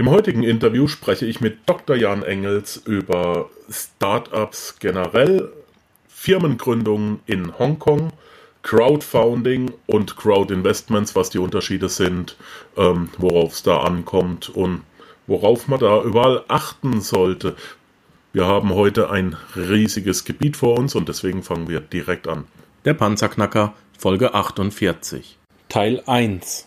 Im heutigen Interview spreche ich mit Dr. Jan Engels über Startups generell, Firmengründungen in Hongkong, Crowdfunding und Crowdinvestments, was die Unterschiede sind, ähm, worauf es da ankommt und worauf man da überall achten sollte. Wir haben heute ein riesiges Gebiet vor uns und deswegen fangen wir direkt an. Der Panzerknacker, Folge 48. Teil 1.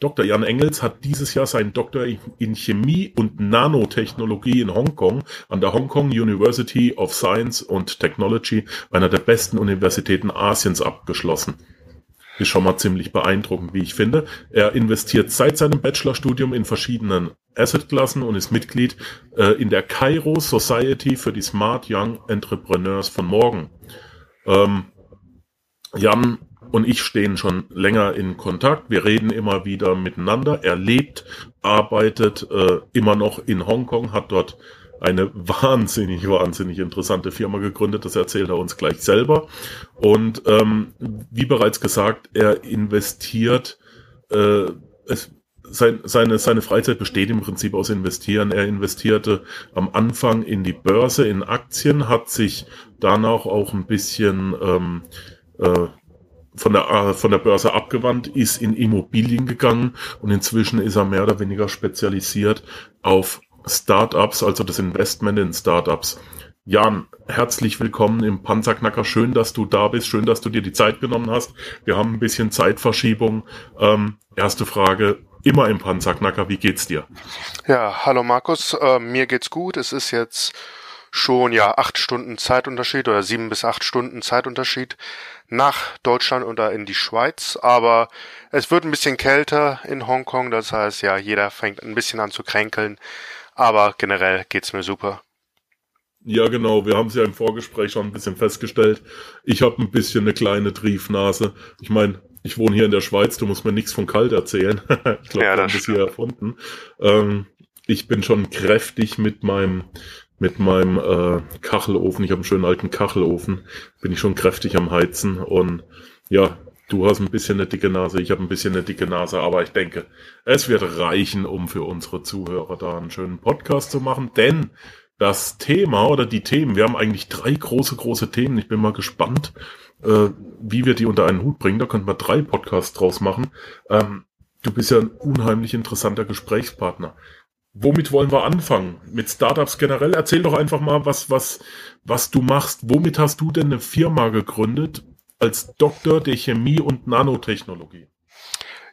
Dr. Jan Engels hat dieses Jahr seinen Doktor in Chemie und Nanotechnologie in Hongkong an der Hong Kong University of Science and Technology, einer der besten Universitäten Asiens, abgeschlossen. Ist schon mal ziemlich beeindruckend, wie ich finde. Er investiert seit seinem Bachelorstudium in verschiedenen Assetklassen und ist Mitglied äh, in der Cairo Society für die Smart Young Entrepreneurs von morgen. Ähm, Jan und ich stehen schon länger in Kontakt. Wir reden immer wieder miteinander. Er lebt, arbeitet äh, immer noch in Hongkong, hat dort eine wahnsinnig, wahnsinnig interessante Firma gegründet. Das erzählt er uns gleich selber. Und ähm, wie bereits gesagt, er investiert, äh, es, sein, seine, seine Freizeit besteht im Prinzip aus Investieren. Er investierte am Anfang in die Börse, in Aktien, hat sich danach auch ein bisschen ähm, äh, von der, äh, von der Börse abgewandt, ist in Immobilien gegangen und inzwischen ist er mehr oder weniger spezialisiert auf Startups, also das Investment in Startups. Jan, herzlich willkommen im Panzerknacker. Schön, dass du da bist. Schön, dass du dir die Zeit genommen hast. Wir haben ein bisschen Zeitverschiebung. Ähm, erste Frage. Immer im Panzerknacker. Wie geht's dir? Ja, hallo Markus. Äh, mir geht's gut. Es ist jetzt schon ja acht Stunden Zeitunterschied oder sieben bis acht Stunden Zeitunterschied nach Deutschland oder in die Schweiz. Aber es wird ein bisschen kälter in Hongkong. Das heißt, ja, jeder fängt ein bisschen an zu kränkeln. Aber generell geht's mir super. Ja, genau. Wir haben es ja im Vorgespräch schon ein bisschen festgestellt. Ich habe ein bisschen eine kleine Triefnase. Ich meine, ich wohne hier in der Schweiz. Du musst mir nichts von kalt erzählen. ich glaube, ja, das hier erfunden. Ähm, ich bin schon kräftig mit meinem mit meinem äh, Kachelofen. Ich habe einen schönen alten Kachelofen. Bin ich schon kräftig am Heizen und ja, du hast ein bisschen eine dicke Nase, ich habe ein bisschen eine dicke Nase, aber ich denke, es wird reichen, um für unsere Zuhörer da einen schönen Podcast zu machen, denn das Thema oder die Themen, wir haben eigentlich drei große, große Themen. Ich bin mal gespannt, äh, wie wir die unter einen Hut bringen. Da könnten wir drei Podcasts draus machen. Ähm, du bist ja ein unheimlich interessanter Gesprächspartner. Womit wollen wir anfangen? Mit Startups generell? Erzähl doch einfach mal, was, was, was du machst. Womit hast du denn eine Firma gegründet als Doktor der Chemie und Nanotechnologie?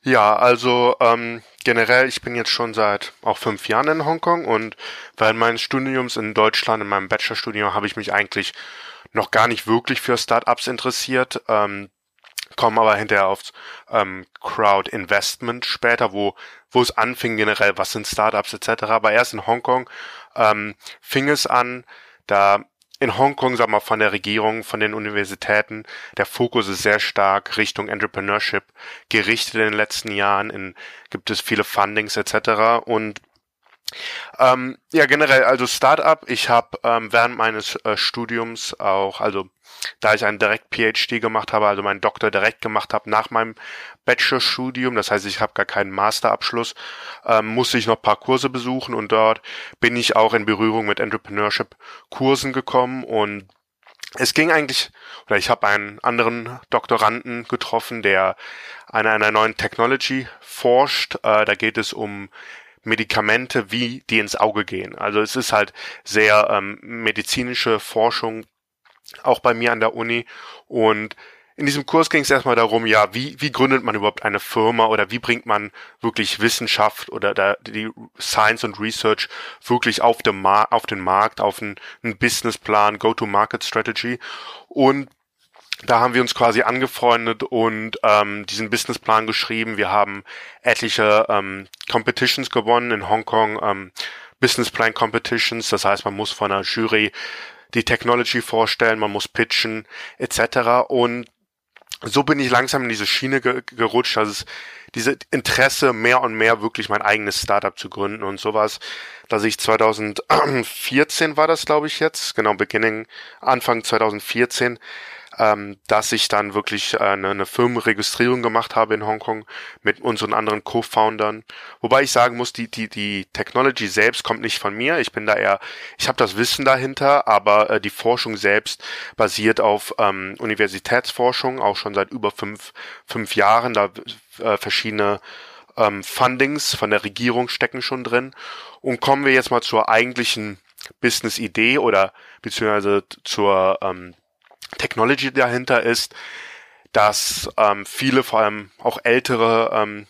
Ja, also ähm, generell, ich bin jetzt schon seit auch fünf Jahren in Hongkong und während meines Studiums in Deutschland, in meinem Bachelorstudium, habe ich mich eigentlich noch gar nicht wirklich für Startups interessiert. Ähm, kommen aber hinterher aufs ähm, Crowd Investment später, wo wo es anfing generell, was sind Startups etc. Aber erst in Hongkong ähm, fing es an, da in Hongkong, sag mal, von der Regierung, von den Universitäten, der Fokus ist sehr stark Richtung Entrepreneurship gerichtet in den letzten Jahren. In, gibt es viele Fundings etc. Und ähm, ja, generell, also Startup. Ich habe ähm, während meines äh, Studiums auch, also da ich einen direkt PhD gemacht habe, also meinen Doktor direkt gemacht habe nach meinem Bachelorstudium, das heißt, ich habe gar keinen Masterabschluss, ähm, musste ich noch paar Kurse besuchen und dort bin ich auch in Berührung mit Entrepreneurship-Kursen gekommen und es ging eigentlich, oder ich habe einen anderen Doktoranden getroffen, der an einer neuen Technology forscht. Äh, da geht es um Medikamente, wie die ins Auge gehen. Also es ist halt sehr ähm, medizinische Forschung, auch bei mir an der Uni. Und in diesem Kurs ging es erstmal darum, ja, wie, wie gründet man überhaupt eine Firma oder wie bringt man wirklich Wissenschaft oder da, die Science und Research wirklich auf, dem Mar auf den Markt, auf einen, einen Businessplan, Go-to-Market Strategy. Und da haben wir uns quasi angefreundet und ähm, diesen Businessplan geschrieben. Wir haben etliche ähm, Competitions gewonnen in Hongkong, ähm, Businessplan Competitions. Das heißt, man muss von einer Jury die Technology vorstellen, man muss pitchen etc. Und so bin ich langsam in diese Schiene ge gerutscht, also diese Interesse mehr und mehr wirklich mein eigenes Startup zu gründen und sowas, dass ich 2014 war das, glaube ich jetzt, genau Beginning Anfang 2014 ähm, dass ich dann wirklich äh, eine, eine Firmenregistrierung gemacht habe in Hongkong mit unseren anderen Co-Foundern. Wobei ich sagen muss, die, die, die Technology selbst kommt nicht von mir. Ich bin da eher, ich habe das Wissen dahinter, aber äh, die Forschung selbst basiert auf ähm, Universitätsforschung, auch schon seit über fünf, fünf Jahren, da äh, verschiedene ähm, Fundings von der Regierung stecken schon drin. Und kommen wir jetzt mal zur eigentlichen Business-Idee oder beziehungsweise zur ähm, Technology dahinter ist, dass ähm, viele, vor allem auch ältere, ähm,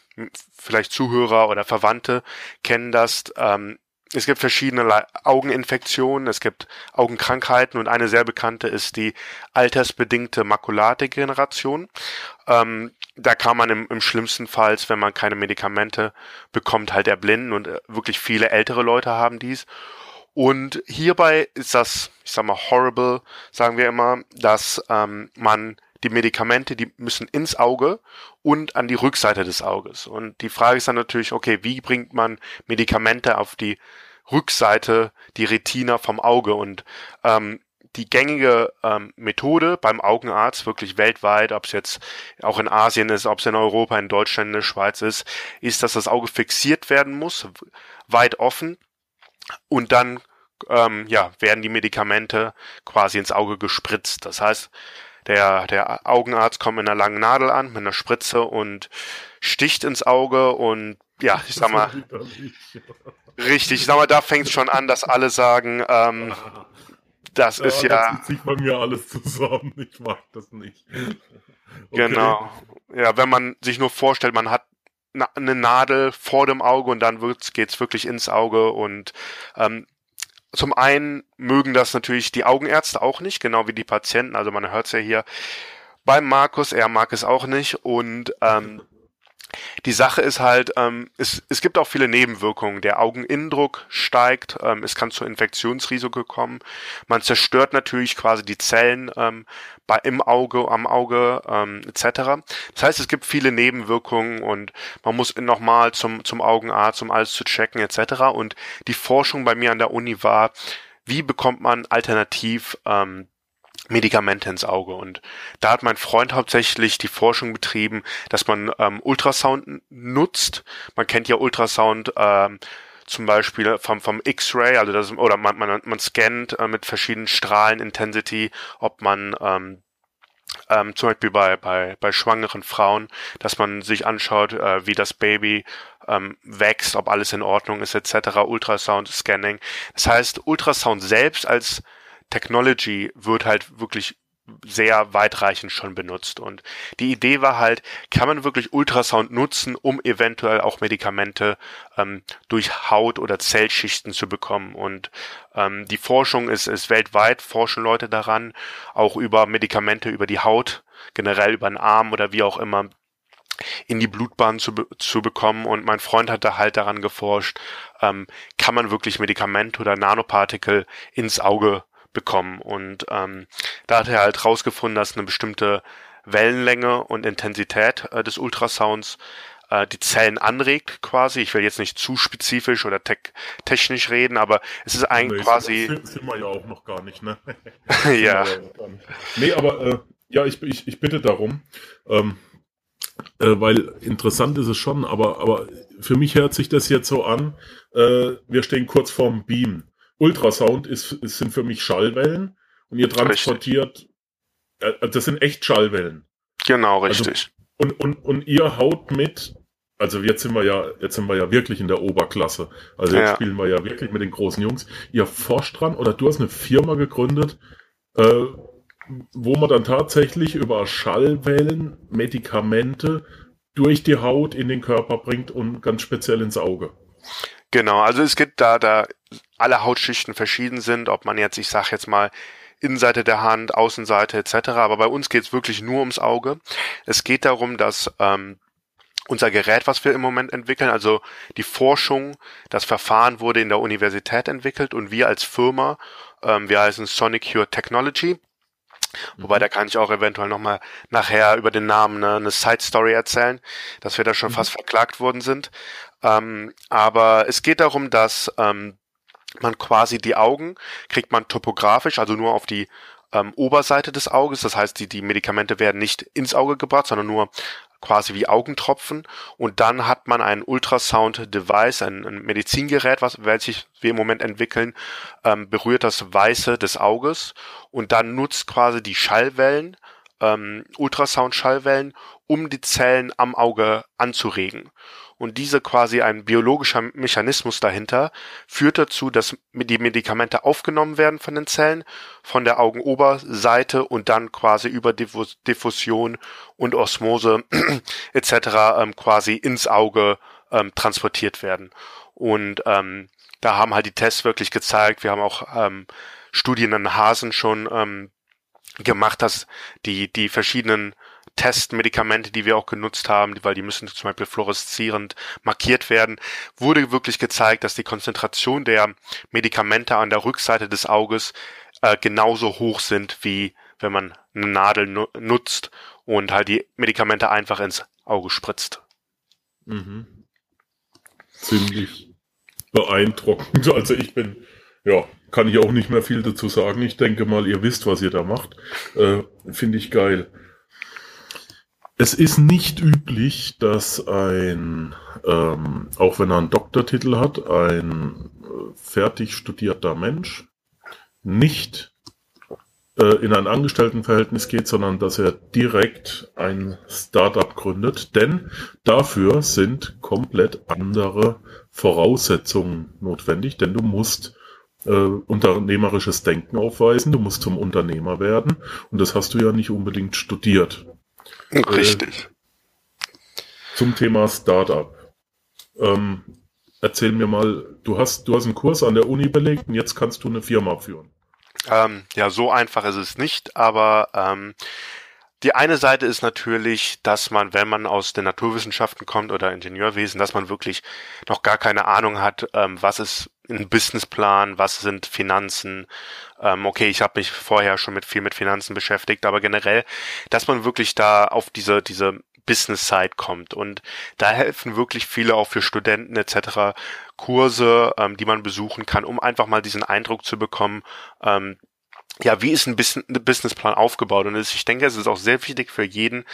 vielleicht Zuhörer oder Verwandte kennen das. Ähm, es gibt verschiedene Augeninfektionen, es gibt Augenkrankheiten und eine sehr bekannte ist die altersbedingte Makuladegeneration. Ähm, da kann man im, im schlimmsten Fall, wenn man keine Medikamente bekommt, halt erblinden und äh, wirklich viele ältere Leute haben dies. Und hierbei ist das, ich sag mal, horrible, sagen wir immer, dass ähm, man die Medikamente, die müssen ins Auge und an die Rückseite des Auges. Und die Frage ist dann natürlich, okay, wie bringt man Medikamente auf die Rückseite, die Retina vom Auge? Und ähm, die gängige ähm, Methode beim Augenarzt, wirklich weltweit, ob es jetzt auch in Asien ist, ob es in Europa, in Deutschland, in der Schweiz ist, ist, dass das Auge fixiert werden muss, weit offen und dann ähm, ja, werden die Medikamente quasi ins Auge gespritzt. Das heißt, der, der Augenarzt kommt mit einer langen Nadel an, mit einer Spritze und sticht ins Auge und ja, ich sag mal, richtig, ich sag mal, da fängt es schon an, dass alle sagen, ähm, das ja, ist ja. Das zieht bei mir alles zusammen, ich mag das nicht. Okay. Genau. Ja, wenn man sich nur vorstellt, man hat eine Nadel vor dem Auge und dann geht es wirklich ins Auge und ähm, zum einen mögen das natürlich die Augenärzte auch nicht, genau wie die Patienten. Also man hört es ja hier beim Markus, er mag es auch nicht und ähm, die Sache ist halt, ähm, es, es gibt auch viele Nebenwirkungen. Der Augeninnendruck steigt, ähm, es kann zu Infektionsrisiko kommen. Man zerstört natürlich quasi die Zellen ähm, bei, im Auge, am Auge ähm, etc. Das heißt, es gibt viele Nebenwirkungen und man muss nochmal zum, zum Augenarzt, um alles zu checken etc. Und die Forschung bei mir an der Uni war, wie bekommt man alternativ ähm, Medikamente ins Auge. Und da hat mein Freund hauptsächlich die Forschung betrieben, dass man ähm, Ultrasound nutzt. Man kennt ja Ultrasound ähm, zum Beispiel vom, vom X-Ray, also das, oder man, man, man scannt äh, mit verschiedenen Strahlen Intensity, ob man ähm, ähm, zum Beispiel bei, bei, bei schwangeren Frauen, dass man sich anschaut, äh, wie das Baby ähm, wächst, ob alles in Ordnung ist, etc. Ultrasound-Scanning. Das heißt, Ultrasound selbst als Technology wird halt wirklich sehr weitreichend schon benutzt. Und die Idee war halt, kann man wirklich Ultrasound nutzen, um eventuell auch Medikamente ähm, durch Haut oder Zellschichten zu bekommen. Und ähm, die Forschung ist, ist weltweit, forschen Leute daran, auch über Medikamente über die Haut, generell über den Arm oder wie auch immer in die Blutbahn zu, zu bekommen. Und mein Freund hat da halt daran geforscht, ähm, kann man wirklich Medikamente oder Nanopartikel ins Auge bekommen. Und ähm, da hat er halt rausgefunden, dass eine bestimmte Wellenlänge und Intensität äh, des Ultrasounds äh, die Zellen anregt quasi. Ich will jetzt nicht zu spezifisch oder te technisch reden, aber es ist eigentlich nee, quasi. Das sind wir ja auch noch gar nicht, ne? ja. nee, aber äh, ja, ich, ich, ich bitte darum. Ähm, äh, weil interessant ist es schon, aber, aber für mich hört sich das jetzt so an, äh, wir stehen kurz vorm Beam. Ultrasound ist, ist, sind für mich Schallwellen und ihr transportiert, äh, das sind echt Schallwellen. Genau, also, richtig. Also, und, und, und ihr haut mit, also jetzt sind wir ja, jetzt sind wir ja wirklich in der Oberklasse. Also jetzt ja. spielen wir ja wirklich mit den großen Jungs. Ihr forscht dran oder du hast eine Firma gegründet, äh, wo man dann tatsächlich über Schallwellen Medikamente durch die Haut in den Körper bringt und ganz speziell ins Auge. Genau, also es gibt da, da alle Hautschichten verschieden sind, ob man jetzt, ich sag jetzt mal, Innenseite der Hand, Außenseite etc. Aber bei uns geht es wirklich nur ums Auge. Es geht darum, dass ähm, unser Gerät, was wir im Moment entwickeln, also die Forschung, das Verfahren wurde in der Universität entwickelt und wir als Firma, ähm, wir heißen Sonic Cure Technology, Wobei, mhm. da kann ich auch eventuell nochmal nachher über den Namen eine, eine Side Story erzählen, dass wir da schon mhm. fast verklagt worden sind. Ähm, aber es geht darum, dass ähm, man quasi die Augen kriegt man topografisch, also nur auf die ähm, Oberseite des Auges. Das heißt, die, die Medikamente werden nicht ins Auge gebracht, sondern nur quasi wie Augentropfen. Und dann hat man ein Ultrasound-Device, ein, ein, Medizingerät, was welches wir im Moment entwickeln, ähm, berührt das Weiße des Auges und dann nutzt quasi die Schallwellen, ähm, Ultrasound-Schallwellen, um die Zellen am Auge anzuregen und diese quasi ein biologischer Mechanismus dahinter führt dazu, dass die Medikamente aufgenommen werden von den Zellen, von der Augenoberseite und dann quasi über Diffusion und Osmose etc. Ähm, quasi ins Auge ähm, transportiert werden. Und ähm, da haben halt die Tests wirklich gezeigt, wir haben auch ähm, Studien an Hasen schon ähm, gemacht, dass die, die verschiedenen Testmedikamente, die wir auch genutzt haben, weil die müssen zum Beispiel fluoreszierend markiert werden, wurde wirklich gezeigt, dass die Konzentration der Medikamente an der Rückseite des Auges äh, genauso hoch sind, wie wenn man eine Nadel nu nutzt und halt die Medikamente einfach ins Auge spritzt. Mhm. Ziemlich beeindruckend. Also ich bin, ja, kann ich auch nicht mehr viel dazu sagen. Ich denke mal, ihr wisst, was ihr da macht. Äh, Finde ich geil. Es ist nicht üblich, dass ein, ähm, auch wenn er einen Doktortitel hat, ein äh, fertig studierter Mensch nicht äh, in ein Angestelltenverhältnis geht, sondern dass er direkt ein Startup gründet. Denn dafür sind komplett andere Voraussetzungen notwendig, denn du musst äh, unternehmerisches Denken aufweisen, du musst zum Unternehmer werden und das hast du ja nicht unbedingt studiert. Richtig. Äh, zum Thema Startup. Ähm, erzähl mir mal, du hast, du hast einen Kurs an der Uni belegt und jetzt kannst du eine Firma führen. Ähm, ja, so einfach ist es nicht, aber ähm, die eine Seite ist natürlich, dass man, wenn man aus den Naturwissenschaften kommt oder Ingenieurwesen, dass man wirklich noch gar keine Ahnung hat, ähm, was ist ein Businessplan, was sind Finanzen. Ähm, okay, ich habe mich vorher schon mit viel mit Finanzen beschäftigt, aber generell, dass man wirklich da auf diese diese Business Side kommt und da helfen wirklich viele auch für Studenten etc. Kurse, ähm, die man besuchen kann, um einfach mal diesen Eindruck zu bekommen, ähm, ja, wie ist ein Businessplan aufgebaut? Und ich denke, es ist auch sehr wichtig für jeden,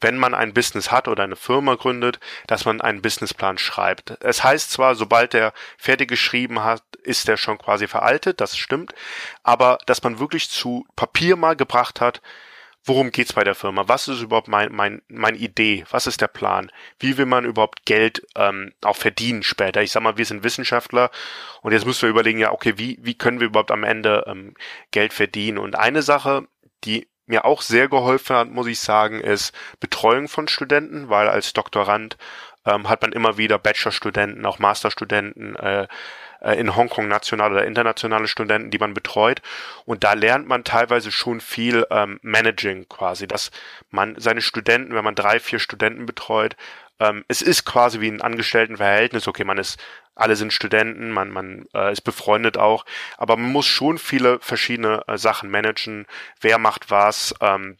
wenn man ein Business hat oder eine Firma gründet, dass man einen Businessplan schreibt. Es heißt zwar, sobald der fertig geschrieben hat, ist der schon quasi veraltet, das stimmt, aber dass man wirklich zu Papier mal gebracht hat, worum geht's bei der Firma? Was ist überhaupt mein, mein, meine Idee? Was ist der Plan? Wie will man überhaupt Geld ähm, auch verdienen später? Ich sag mal, wir sind Wissenschaftler und jetzt müssen wir überlegen, ja, okay, wie, wie können wir überhaupt am Ende ähm, Geld verdienen? Und eine Sache, die mir auch sehr geholfen hat, muss ich sagen, ist Betreuung von Studenten, weil als Doktorand ähm, hat man immer wieder Bachelorstudenten, auch Masterstudenten, äh, äh, in Hongkong nationale oder internationale Studenten, die man betreut. Und da lernt man teilweise schon viel ähm, Managing quasi, dass man seine Studenten, wenn man drei, vier Studenten betreut, ähm, es ist quasi wie ein Angestelltenverhältnis. Okay, man ist, alle sind Studenten, man, man äh, ist befreundet auch, aber man muss schon viele verschiedene äh, Sachen managen. Wer macht was? Ähm,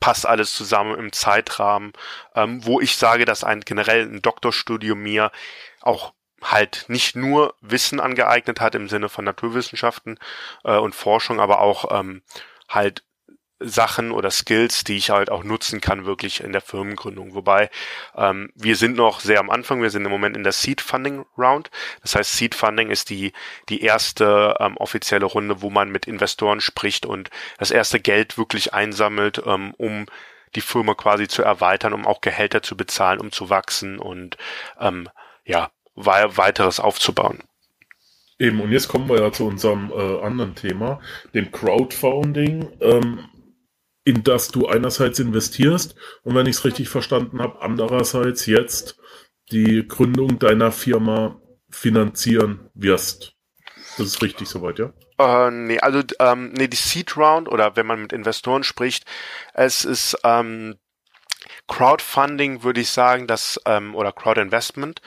passt alles zusammen im Zeitrahmen, ähm, wo ich sage, dass ein generell ein Doktorstudium mir auch halt nicht nur Wissen angeeignet hat im Sinne von Naturwissenschaften äh, und Forschung, aber auch ähm, halt Sachen oder Skills, die ich halt auch nutzen kann, wirklich in der Firmengründung. Wobei ähm, wir sind noch sehr am Anfang, wir sind im Moment in der Seed Funding Round. Das heißt, Seed Funding ist die, die erste ähm, offizielle Runde, wo man mit Investoren spricht und das erste Geld wirklich einsammelt, ähm, um die Firma quasi zu erweitern, um auch Gehälter zu bezahlen, um zu wachsen und ähm, ja, weiteres aufzubauen. Eben, und jetzt kommen wir ja zu unserem äh, anderen Thema, dem Crowdfunding, ähm, in das du einerseits investierst und wenn ich es richtig verstanden habe, andererseits jetzt die Gründung deiner Firma finanzieren wirst. Das ist richtig soweit, ja? Äh, nee, also ähm, nee, die Seed Round oder wenn man mit Investoren spricht, es ist ähm, Crowdfunding, würde ich sagen, das ähm, oder Crowdinvestment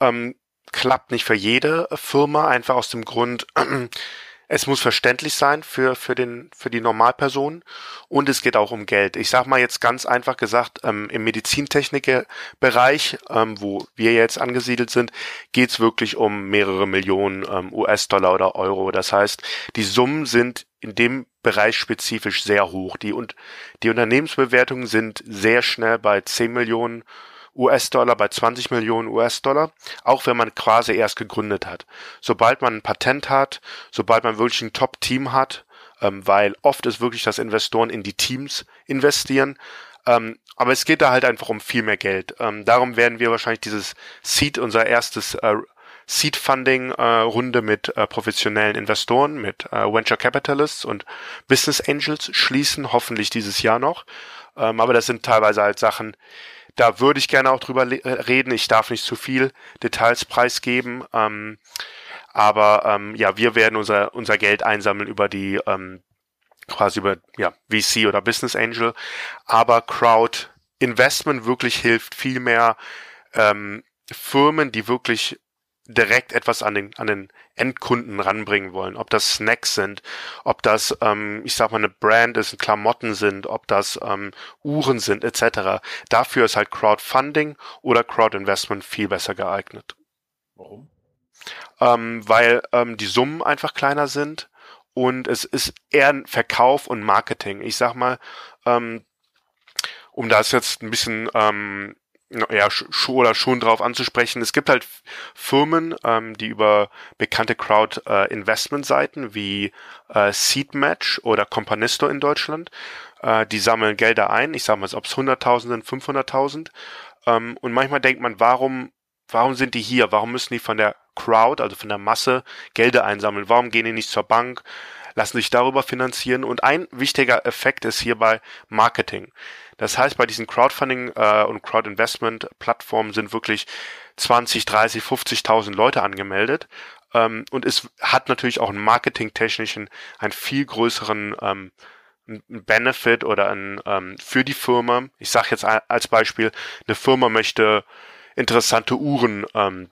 ähm, klappt nicht für jede Firma, einfach aus dem Grund, es muss verständlich sein für, für, den, für die Normalperson und es geht auch um Geld. Ich sag mal jetzt ganz einfach gesagt, ähm, im Medizintechnikbereich, ähm, wo wir jetzt angesiedelt sind, geht's wirklich um mehrere Millionen ähm, US-Dollar oder Euro. Das heißt, die Summen sind in dem Bereich spezifisch sehr hoch. Die, und, die Unternehmensbewertungen sind sehr schnell bei 10 Millionen US-Dollar bei 20 Millionen US-Dollar, auch wenn man quasi erst gegründet hat. Sobald man ein Patent hat, sobald man wirklich ein Top-Team hat, ähm, weil oft ist wirklich, dass Investoren in die Teams investieren, ähm, aber es geht da halt einfach um viel mehr Geld. Ähm, darum werden wir wahrscheinlich dieses Seed, unser erstes äh, Seed Funding äh, mit äh, professionellen Investoren, mit äh, Venture Capitalists und Business Angels schließen, hoffentlich dieses Jahr noch. Ähm, aber das sind teilweise halt Sachen, da würde ich gerne auch drüber äh, reden. Ich darf nicht zu viel Details preisgeben. Ähm, aber ähm, ja, wir werden unser, unser Geld einsammeln über die ähm, quasi über ja, VC oder Business Angel. Aber Crowd Investment wirklich hilft viel mehr ähm, Firmen, die wirklich direkt etwas an den, an den Endkunden ranbringen wollen. Ob das Snacks sind, ob das, ähm, ich sag mal, eine Brand ist, Klamotten sind, ob das ähm, Uhren sind, etc. Dafür ist halt Crowdfunding oder Crowdinvestment viel besser geeignet. Warum? Ähm, weil ähm, die Summen einfach kleiner sind und es ist eher ein Verkauf und Marketing. Ich sag mal, ähm, um das jetzt ein bisschen ähm, ja, schon oder schon drauf anzusprechen. Es gibt halt Firmen, ähm, die über bekannte Crowd-Investment-Seiten äh, wie äh, Seedmatch oder Companisto in Deutschland, äh, die sammeln Gelder ein. Ich sage mal, ob es 100.000 sind, 500.000. Ähm, und manchmal denkt man, warum, warum sind die hier? Warum müssen die von der Crowd, also von der Masse, Gelder einsammeln? Warum gehen die nicht zur Bank? Lassen sich darüber finanzieren? Und ein wichtiger Effekt ist hierbei Marketing. Das heißt, bei diesen Crowdfunding äh, und Crowdinvestment-Plattformen sind wirklich 20, 30, 50.000 Leute angemeldet. Ähm, und es hat natürlich auch einen marketingtechnischen, einen viel größeren ähm, Benefit oder ein, ähm, für die Firma. Ich sage jetzt als Beispiel, eine Firma möchte interessante Uhren, ähm,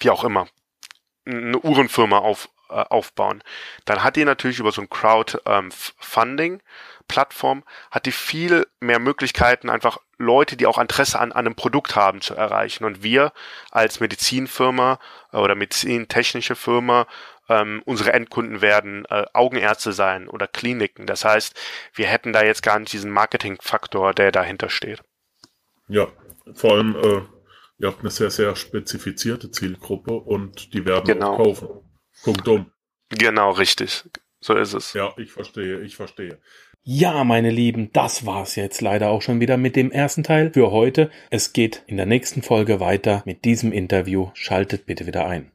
wie auch immer, eine Uhrenfirma auf, äh, aufbauen. Dann hat die natürlich über so ein Crowdfunding Plattform hat die viel mehr Möglichkeiten, einfach Leute, die auch Interesse an, an einem Produkt haben, zu erreichen. Und wir als Medizinfirma äh, oder medizintechnische Firma, ähm, unsere Endkunden werden äh, Augenärzte sein oder Kliniken. Das heißt, wir hätten da jetzt gar nicht diesen Marketingfaktor, der dahinter steht. Ja, vor allem, äh, ihr habt eine sehr, sehr spezifizierte Zielgruppe und die werden genau. auch kaufen. Punkt um. Genau, richtig. So ist es. Ja, ich verstehe, ich verstehe. Ja, meine Lieben, das war's jetzt leider auch schon wieder mit dem ersten Teil für heute. Es geht in der nächsten Folge weiter mit diesem Interview. Schaltet bitte wieder ein.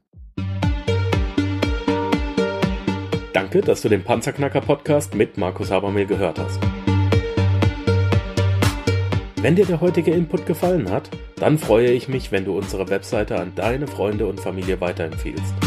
Danke, dass du den Panzerknacker Podcast mit Markus Habermehl gehört hast. Wenn dir der heutige Input gefallen hat, dann freue ich mich, wenn du unsere Webseite an deine Freunde und Familie weiterempfiehlst.